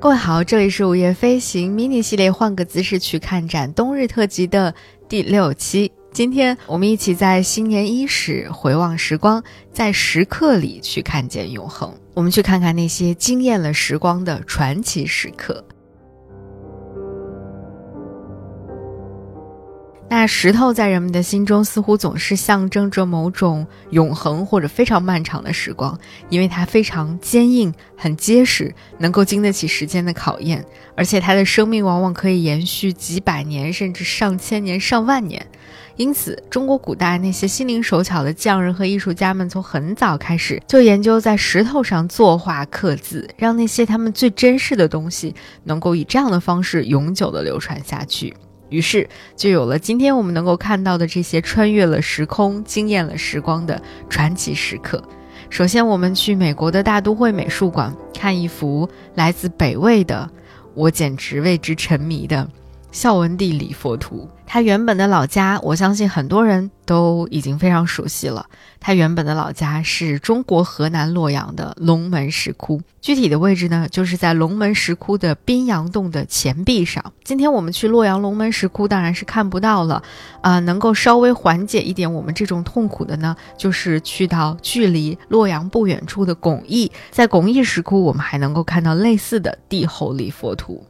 各位好，这里是午夜飞行 mini 系列，换个姿势去看展冬日特辑的第六期。今天我们一起在新年伊始回望时光，在时刻里去看见永恒。我们去看看那些惊艳了时光的传奇时刻。那石头在人们的心中似乎总是象征着某种永恒或者非常漫长的时光，因为它非常坚硬、很结实，能够经得起时间的考验，而且它的生命往往可以延续几百年，甚至上千年、上万年。因此，中国古代那些心灵手巧的匠人和艺术家们，从很早开始就研究在石头上作画刻字，让那些他们最珍视的东西能够以这样的方式永久地流传下去。于是，就有了今天我们能够看到的这些穿越了时空、惊艳了时光的传奇时刻。首先，我们去美国的大都会美术馆看一幅来自北魏的，我简直为之沉迷的。孝文帝礼佛图，他原本的老家，我相信很多人都已经非常熟悉了。他原本的老家是中国河南洛阳的龙门石窟，具体的位置呢，就是在龙门石窟的宾阳洞的前壁上。今天我们去洛阳龙门石窟，当然是看不到了。啊，能够稍微缓解一点我们这种痛苦的呢，就是去到距离洛阳不远处的巩义，在巩义石窟，我们还能够看到类似的帝后礼佛图。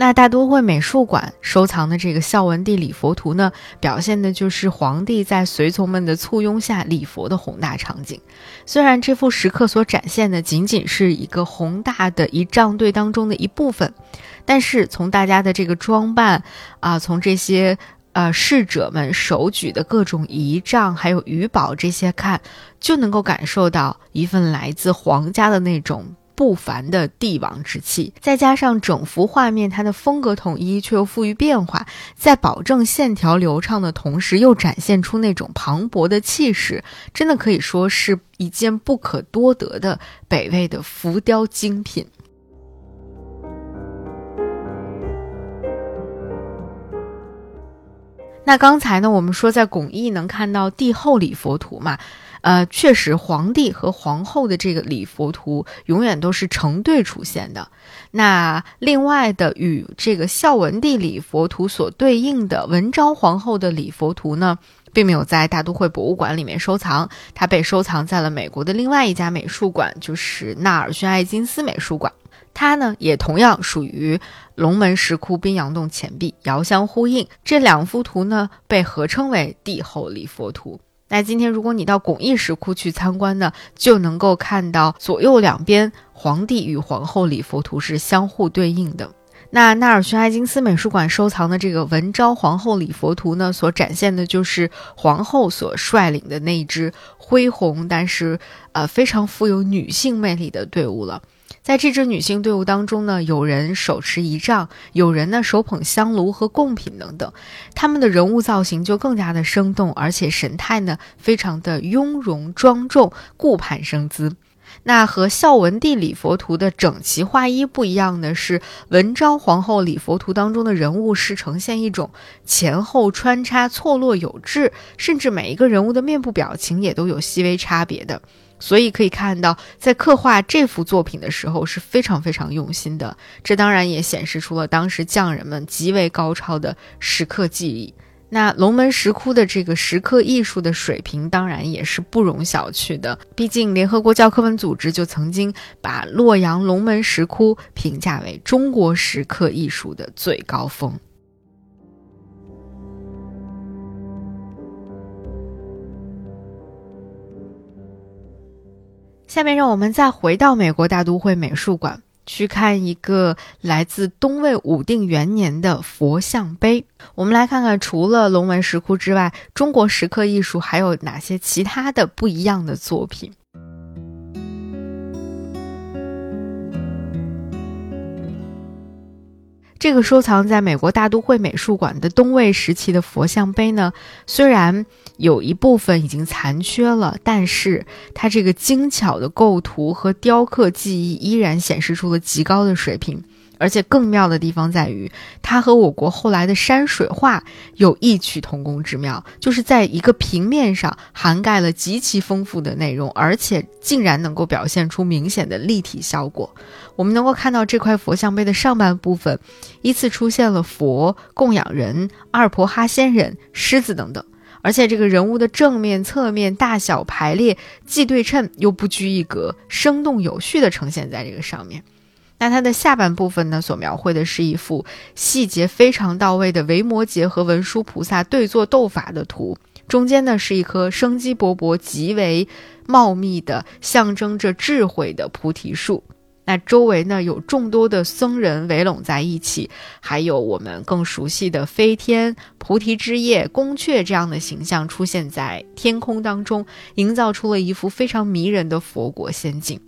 那大都会美术馆收藏的这个孝文帝礼佛图呢，表现的就是皇帝在随从们的簇拥下礼佛的宏大场景。虽然这幅石刻所展现的仅仅是一个宏大的仪仗队当中的一部分，但是从大家的这个装扮啊，从这些呃侍者们手举的各种仪仗还有鱼宝这些看，就能够感受到一份来自皇家的那种。不凡的帝王之气，再加上整幅画面它的风格统一却又富于变化，在保证线条流畅的同时，又展现出那种磅礴的气势，真的可以说是一件不可多得的北魏的浮雕精品。那刚才呢，我们说在巩义能看到帝后礼佛图嘛？呃，确实，皇帝和皇后的这个礼佛图永远都是成对出现的。那另外的与这个孝文帝礼佛图所对应的文昭皇后的礼佛图呢，并没有在大都会博物馆里面收藏，它被收藏在了美国的另外一家美术馆，就是纳尔逊艾金斯美术馆。它呢，也同样属于龙门石窟宾阳洞前壁，遥相呼应。这两幅图呢，被合称为帝后礼佛图。那今天，如果你到巩义石窟去参观呢，就能够看到左右两边皇帝与皇后礼佛图是相互对应的。那纳尔逊艾金斯美术馆收藏的这个文昭皇后礼佛图呢，所展现的就是皇后所率领的那一支恢宏但是呃非常富有女性魅力的队伍了。在这支女性队伍当中呢，有人手持仪仗，有人呢手捧香炉和贡品等等，他们的人物造型就更加的生动，而且神态呢非常的雍容庄重、顾盼生姿。那和孝文帝礼佛图的整齐划一不一样的是，文昭皇后礼佛图当中的人物是呈现一种前后穿插、错落有致，甚至每一个人物的面部表情也都有细微差别的。所以可以看到，在刻画这幅作品的时候是非常非常用心的。这当然也显示出了当时匠人们极为高超的石刻技艺。那龙门石窟的这个石刻艺术的水平，当然也是不容小觑的。毕竟，联合国教科文组织就曾经把洛阳龙门石窟评价为中国石刻艺术的最高峰。下面让我们再回到美国大都会美术馆，去看一个来自东魏武定元年的佛像碑。我们来看看，除了龙门石窟之外，中国石刻艺术还有哪些其他的不一样的作品？这个收藏在美国大都会美术馆的东魏时期的佛像碑呢，虽然有一部分已经残缺了，但是它这个精巧的构图和雕刻技艺依然显示出了极高的水平。而且更妙的地方在于，它和我国后来的山水画有异曲同工之妙，就是在一个平面上涵盖了极其丰富的内容，而且竟然能够表现出明显的立体效果。我们能够看到这块佛像碑的上半部分，依次出现了佛、供养人、二婆哈仙人、狮子等等，而且这个人物的正面、侧面大小排列既对称又不拘一格，生动有序地呈现在这个上面。那它的下半部分呢，所描绘的是一幅细节非常到位的维摩诘和文殊菩萨对坐斗法的图，中间呢是一棵生机勃勃、极为茂密的、象征着智慧的菩提树。那周围呢有众多的僧人围拢在一起，还有我们更熟悉的飞天、菩提之夜、宫阙这样的形象出现在天空当中，营造出了一幅非常迷人的佛国仙境。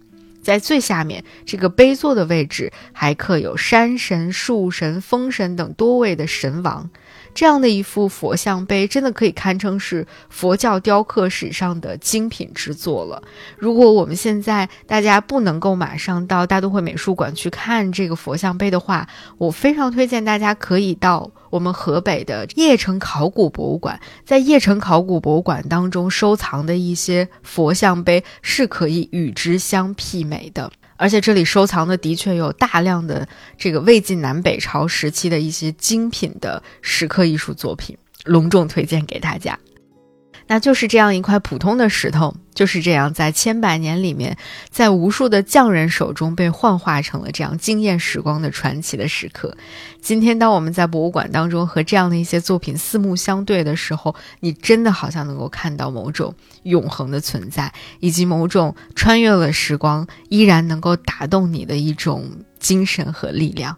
在最下面这个碑座的位置，还刻有山神、树神、风神等多位的神王。这样的一幅佛像碑，真的可以堪称是佛教雕刻史上的精品之作了。如果我们现在大家不能够马上到大都会美术馆去看这个佛像碑的话，我非常推荐大家可以到我们河北的邺城考古博物馆，在邺城考古博物馆当中收藏的一些佛像碑是可以与之相媲美的。而且这里收藏的的确有大量的这个魏晋南北朝时期的一些精品的石刻艺术作品，隆重推荐给大家。那就是这样一块普通的石头，就是这样在千百年里面，在无数的匠人手中被幻化成了这样惊艳时光的传奇的时刻。今天，当我们在博物馆当中和这样的一些作品四目相对的时候，你真的好像能够看到某种永恒的存在，以及某种穿越了时光依然能够打动你的一种精神和力量。